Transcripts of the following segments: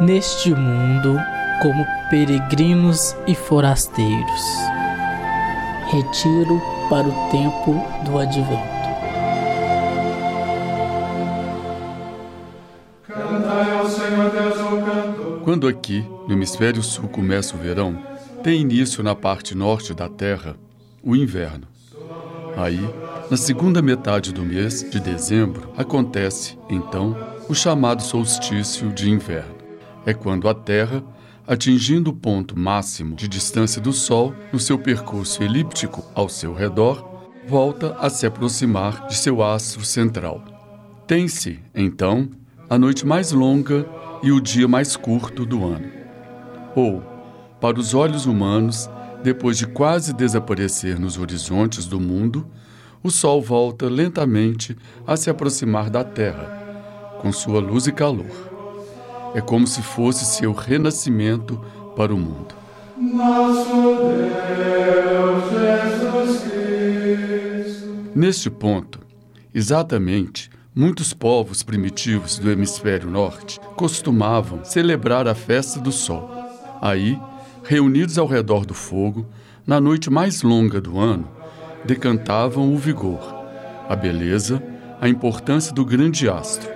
neste mundo como peregrinos e forasteiros. Retiro para o tempo do advento. Quando aqui, no hemisfério sul, começa o verão, tem início na parte norte da Terra o inverno. Aí, na segunda metade do mês de dezembro, acontece, então, o chamado solstício de inverno. É quando a Terra, atingindo o ponto máximo de distância do Sol no seu percurso elíptico ao seu redor, volta a se aproximar de seu astro central. Tem-se, então, a noite mais longa e o dia mais curto do ano. Ou, para os olhos humanos, depois de quase desaparecer nos horizontes do mundo, o Sol volta lentamente a se aproximar da Terra, com sua luz e calor. É como se fosse seu renascimento para o mundo. Nosso Deus Jesus Cristo. Neste ponto, exatamente Muitos povos primitivos do hemisfério norte costumavam celebrar a festa do sol. Aí, reunidos ao redor do fogo, na noite mais longa do ano, decantavam o vigor, a beleza, a importância do grande astro.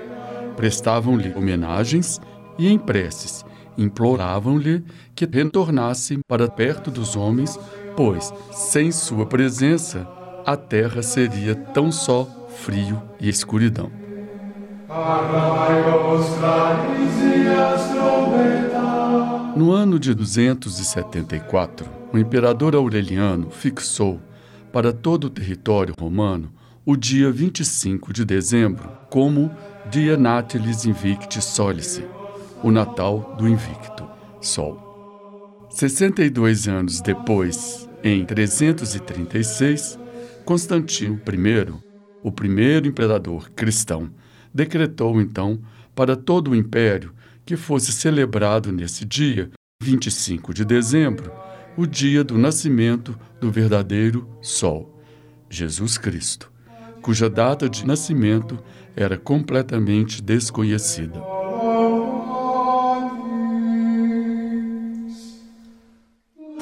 Prestavam-lhe homenagens e em preces imploravam-lhe que retornasse para perto dos homens, pois, sem sua presença, a terra seria tão só frio e escuridão. No ano de 274, o imperador Aureliano fixou para todo o território romano o dia 25 de dezembro como Dia Natalis Invicti Solice, o Natal do Invicto Sol. 62 anos depois, em 336, Constantino I o primeiro imperador cristão, decretou então para todo o império que fosse celebrado nesse dia, 25 de dezembro, o dia do nascimento do verdadeiro Sol, Jesus Cristo, cuja data de nascimento era completamente desconhecida.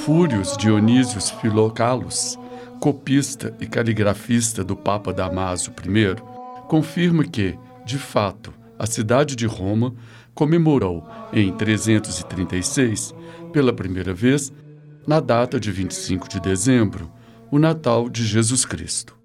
Fúrios Dionísios Filocalos copista e caligrafista do Papa Damaso I, confirma que, de fato, a cidade de Roma comemorou em 336, pela primeira vez, na data de 25 de dezembro, o Natal de Jesus Cristo.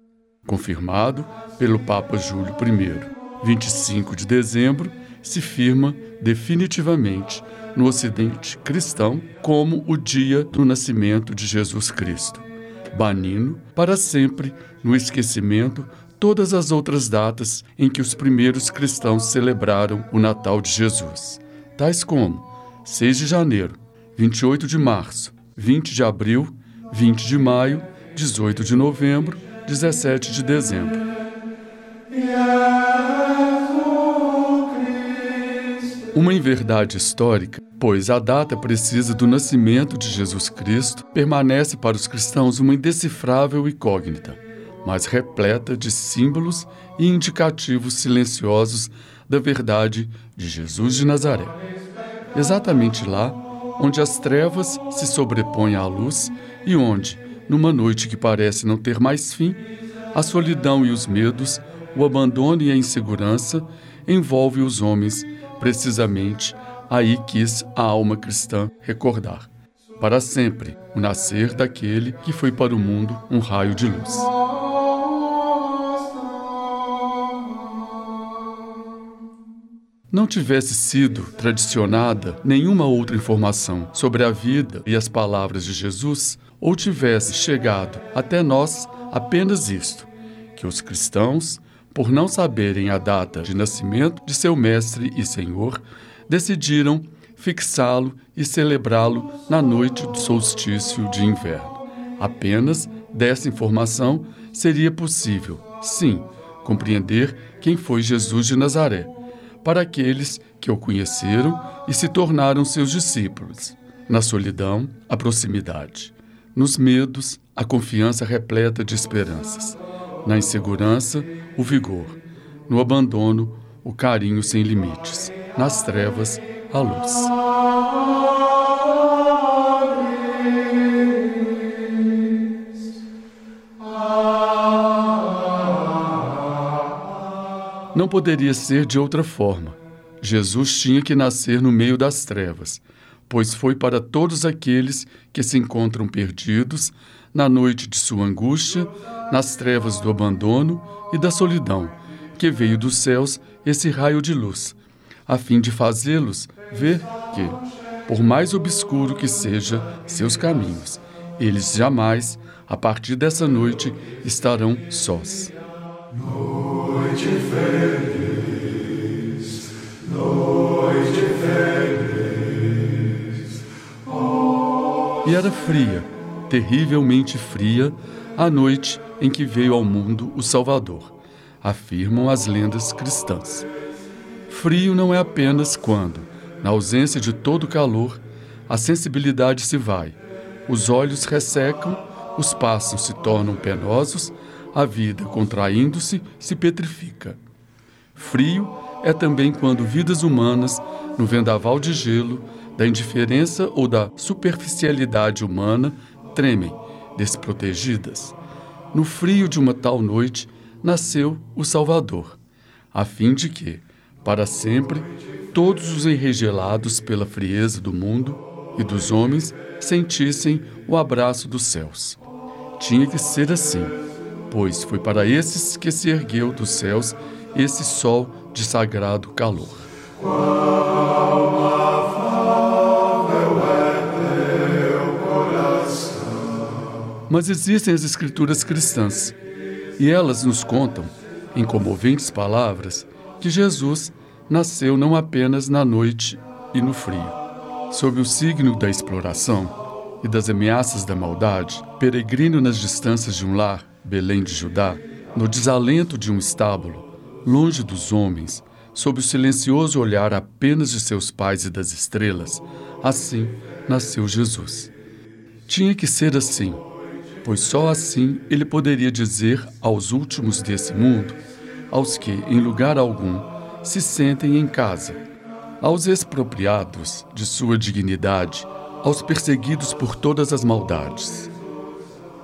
Confirmado pelo Papa Júlio I, 25 de dezembro se firma definitivamente no Ocidente cristão como o dia do nascimento de Jesus Cristo banindo para sempre no esquecimento todas as outras datas em que os primeiros cristãos celebraram o Natal de Jesus, tais como 6 de janeiro, 28 de março, 20 de abril, 20 de maio, 18 de novembro, 17 de dezembro. Uma inverdade histórica pois a data precisa do nascimento de Jesus Cristo permanece para os cristãos uma indecifrável incógnita, mas repleta de símbolos e indicativos silenciosos da verdade de Jesus de Nazaré. Exatamente lá onde as trevas se sobrepõem à luz e onde, numa noite que parece não ter mais fim, a solidão e os medos, o abandono e a insegurança envolvem os homens precisamente aí quis a alma cristã recordar, para sempre, o nascer daquele que foi para o mundo um raio de luz. Não tivesse sido tradicionada nenhuma outra informação sobre a vida e as palavras de Jesus, ou tivesse chegado até nós apenas isto: que os cristãos, por não saberem a data de nascimento de seu Mestre e Senhor, decidiram fixá-lo e celebrá-lo na noite do solstício de inverno. Apenas dessa informação seria possível, sim, compreender quem foi Jesus de Nazaré, para aqueles que o conheceram e se tornaram seus discípulos. Na solidão, a proximidade. Nos medos, a confiança repleta de esperanças. Na insegurança, o vigor. No abandono, o carinho sem limites nas trevas, a luz. Não poderia ser de outra forma. Jesus tinha que nascer no meio das trevas, pois foi para todos aqueles que se encontram perdidos na noite de sua angústia, nas trevas do abandono e da solidão, que veio dos céus esse raio de luz, a fim de fazê-los ver que, por mais obscuro que seja seus caminhos, eles jamais, a partir dessa noite, estarão sós. Noite feliz, noite feliz. E era fria, terrivelmente fria, a noite em que veio ao mundo o Salvador, afirmam as lendas cristãs. Frio não é apenas quando, na ausência de todo calor, a sensibilidade se vai, os olhos ressecam, os passos se tornam penosos, a vida, contraindo-se, se petrifica. Frio é também quando vidas humanas, no vendaval de gelo, da indiferença ou da superficialidade humana, tremem, desprotegidas. No frio de uma tal noite, nasceu o Salvador, a fim de que, para sempre, todos os enregelados pela frieza do mundo e dos homens sentissem o abraço dos céus. Tinha que ser assim pois foi para esses que se ergueu dos céus esse sol de sagrado calor. Mas existem as escrituras cristãs, e elas nos contam, em comoventes palavras, que Jesus nasceu não apenas na noite e no frio. Sob o signo da exploração e das ameaças da maldade, peregrino nas distâncias de um lar, Belém de Judá, no desalento de um estábulo, longe dos homens, sob o silencioso olhar apenas de seus pais e das estrelas, assim nasceu Jesus. Tinha que ser assim, pois só assim ele poderia dizer aos últimos desse mundo, aos que, em lugar algum, se sentem em casa, aos expropriados de sua dignidade, aos perseguidos por todas as maldades: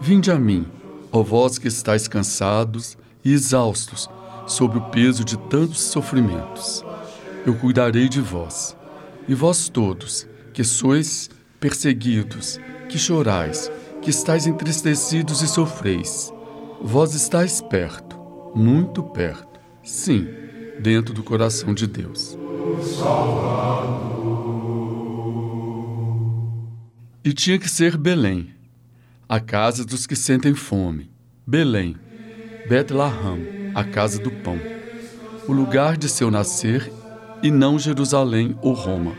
Vinde a mim Ó vós que estáis cansados e exaustos sob o peso de tantos sofrimentos, eu cuidarei de vós. E vós todos, que sois perseguidos, que chorais, que estáis entristecidos e sofreis, vós estáis perto, muito perto, sim, dentro do coração de Deus. E tinha que ser Belém a casa dos que sentem fome. Belém, Betlehem, a casa do pão. O lugar de seu nascer e não Jerusalém ou Roma,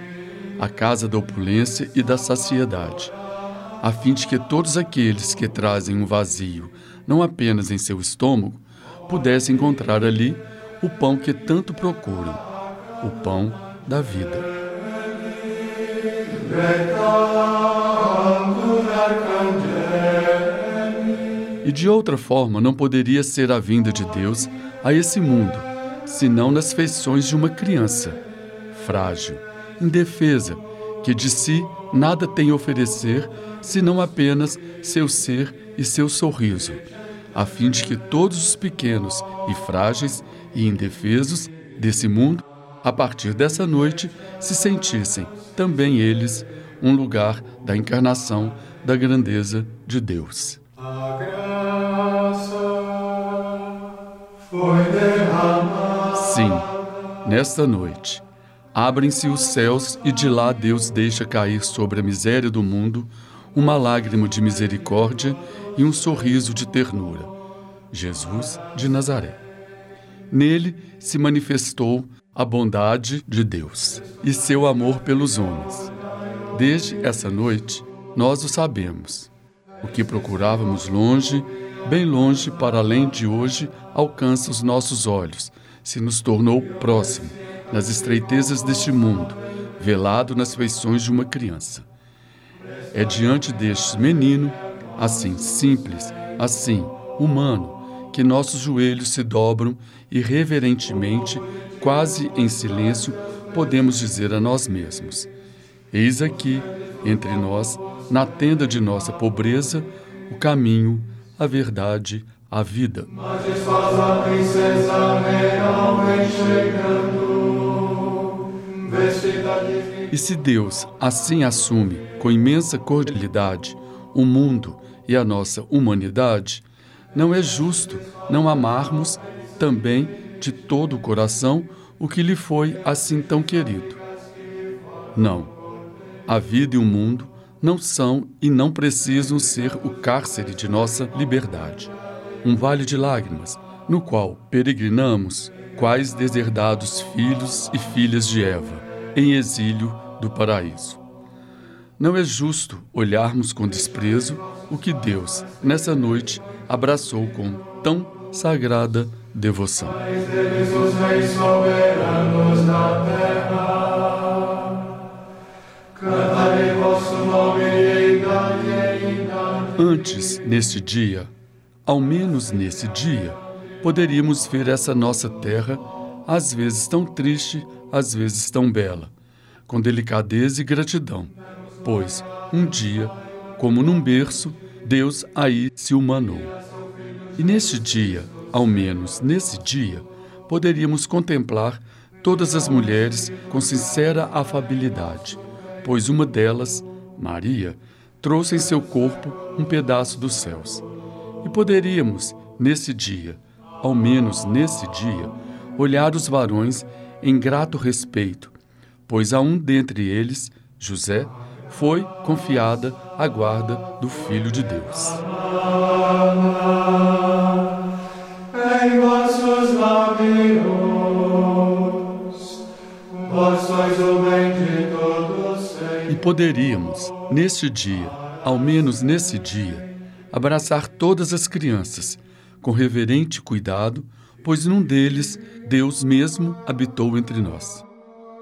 a casa da opulência e da saciedade, a fim de que todos aqueles que trazem um vazio, não apenas em seu estômago, pudessem encontrar ali o pão que tanto procuram, o pão da vida. E de outra forma não poderia ser a vinda de Deus a esse mundo, senão nas feições de uma criança, frágil, indefesa, que de si nada tem a oferecer senão apenas seu ser e seu sorriso, a fim de que todos os pequenos e frágeis e indefesos desse mundo, a partir dessa noite, se sentissem, também eles, um lugar da encarnação da grandeza de Deus. Sim, nesta noite, abrem-se os céus e de lá Deus deixa cair sobre a miséria do mundo uma lágrima de misericórdia e um sorriso de ternura. Jesus de Nazaré. Nele se manifestou a bondade de Deus e seu amor pelos homens. Desde essa noite, nós o sabemos. O que procurávamos longe bem longe para além de hoje, alcança os nossos olhos, se nos tornou próximo, nas estreitezas deste mundo, velado nas feições de uma criança. É diante deste menino, assim simples, assim humano, que nossos joelhos se dobram e reverentemente, quase em silêncio, podemos dizer a nós mesmos: Eis aqui, entre nós, na tenda de nossa pobreza, o caminho, a verdade, a vida. E se Deus assim assume com imensa cordialidade o mundo e a nossa humanidade, não é justo não amarmos também de todo o coração o que lhe foi assim tão querido. Não. A vida e o mundo não são e não precisam ser o cárcere de nossa liberdade. Um vale de lágrimas, no qual peregrinamos, quais deserdados filhos e filhas de Eva, em exílio do paraíso. Não é justo olharmos com desprezo o que Deus, nessa noite, abraçou com tão sagrada devoção. Antes, neste dia, ao menos nesse dia, poderíamos ver essa nossa terra, às vezes tão triste, às vezes tão bela, com delicadeza e gratidão, pois, um dia, como num berço, Deus aí se humanou. E neste dia, ao menos nesse dia, poderíamos contemplar todas as mulheres com sincera afabilidade, pois uma delas, Maria, trouxe em seu corpo um pedaço dos céus. E poderíamos, nesse dia, ao menos nesse dia, olhar os varões em grato respeito, pois a um dentre eles, José, foi confiada a guarda do Filho de Deus. Em vossos lábios, vós sois o E poderíamos, neste dia, ao menos nesse dia, abraçar todas as crianças com reverente cuidado, pois num deles Deus mesmo habitou entre nós.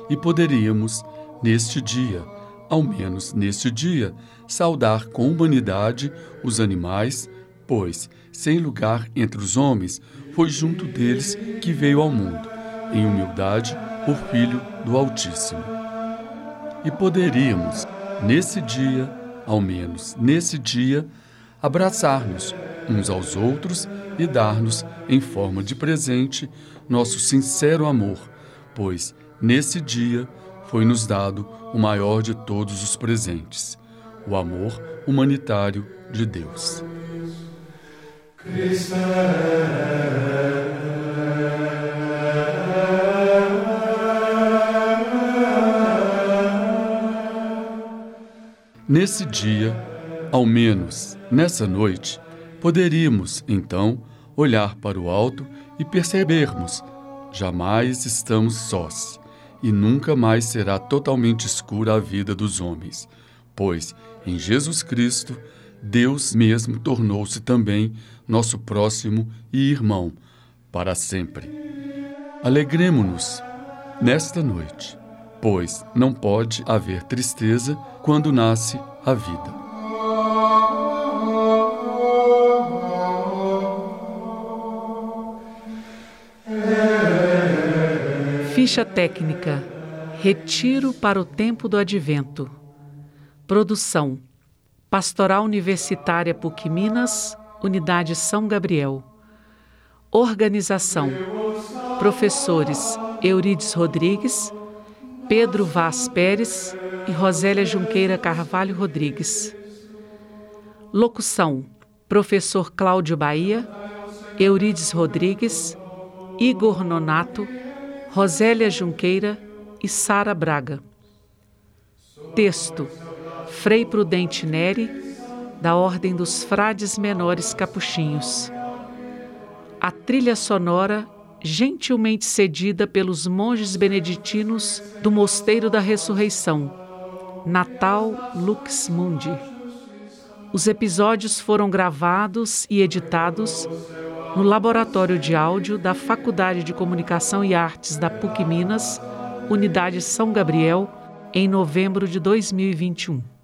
E poderíamos, neste dia, ao menos neste dia, saudar com humanidade os animais, pois, sem lugar entre os homens, foi junto deles que veio ao mundo, em humildade, o Filho do Altíssimo. E poderíamos, nesse dia, ao menos nesse dia, abraçar-nos uns aos outros e dar-nos, em forma de presente, nosso sincero amor, pois, nesse dia, foi-nos dado o maior de todos os presentes, o amor humanitário de Deus. Nesse dia, ao menos nessa noite, poderíamos, então, olhar para o alto e percebermos: jamais estamos sós e nunca mais será totalmente escura a vida dos homens, pois em Jesus Cristo, Deus mesmo tornou-se também nosso próximo e irmão para sempre. Alegremo-nos nesta noite, pois não pode haver tristeza quando nasce a vida. Ficha técnica: Retiro para o tempo do advento. Produção: Pastoral Universitária PUC Minas, Unidade São Gabriel. Organização: Professores Eurides Rodrigues, Pedro Vaz Pérez e Rosélia Junqueira Carvalho Rodrigues. Locução: Professor Cláudio Bahia, Eurides Rodrigues, Igor Nonato, Rosélia Junqueira e Sara Braga. Texto: Frei Prudente Neri, da Ordem dos Frades Menores Capuchinhos. A trilha sonora gentilmente cedida pelos monges beneditinos do Mosteiro da Ressurreição, Natal Lux Mundi. Os episódios foram gravados e editados no Laboratório de Áudio da Faculdade de Comunicação e Artes da PUC Minas, Unidade São Gabriel, em novembro de 2021.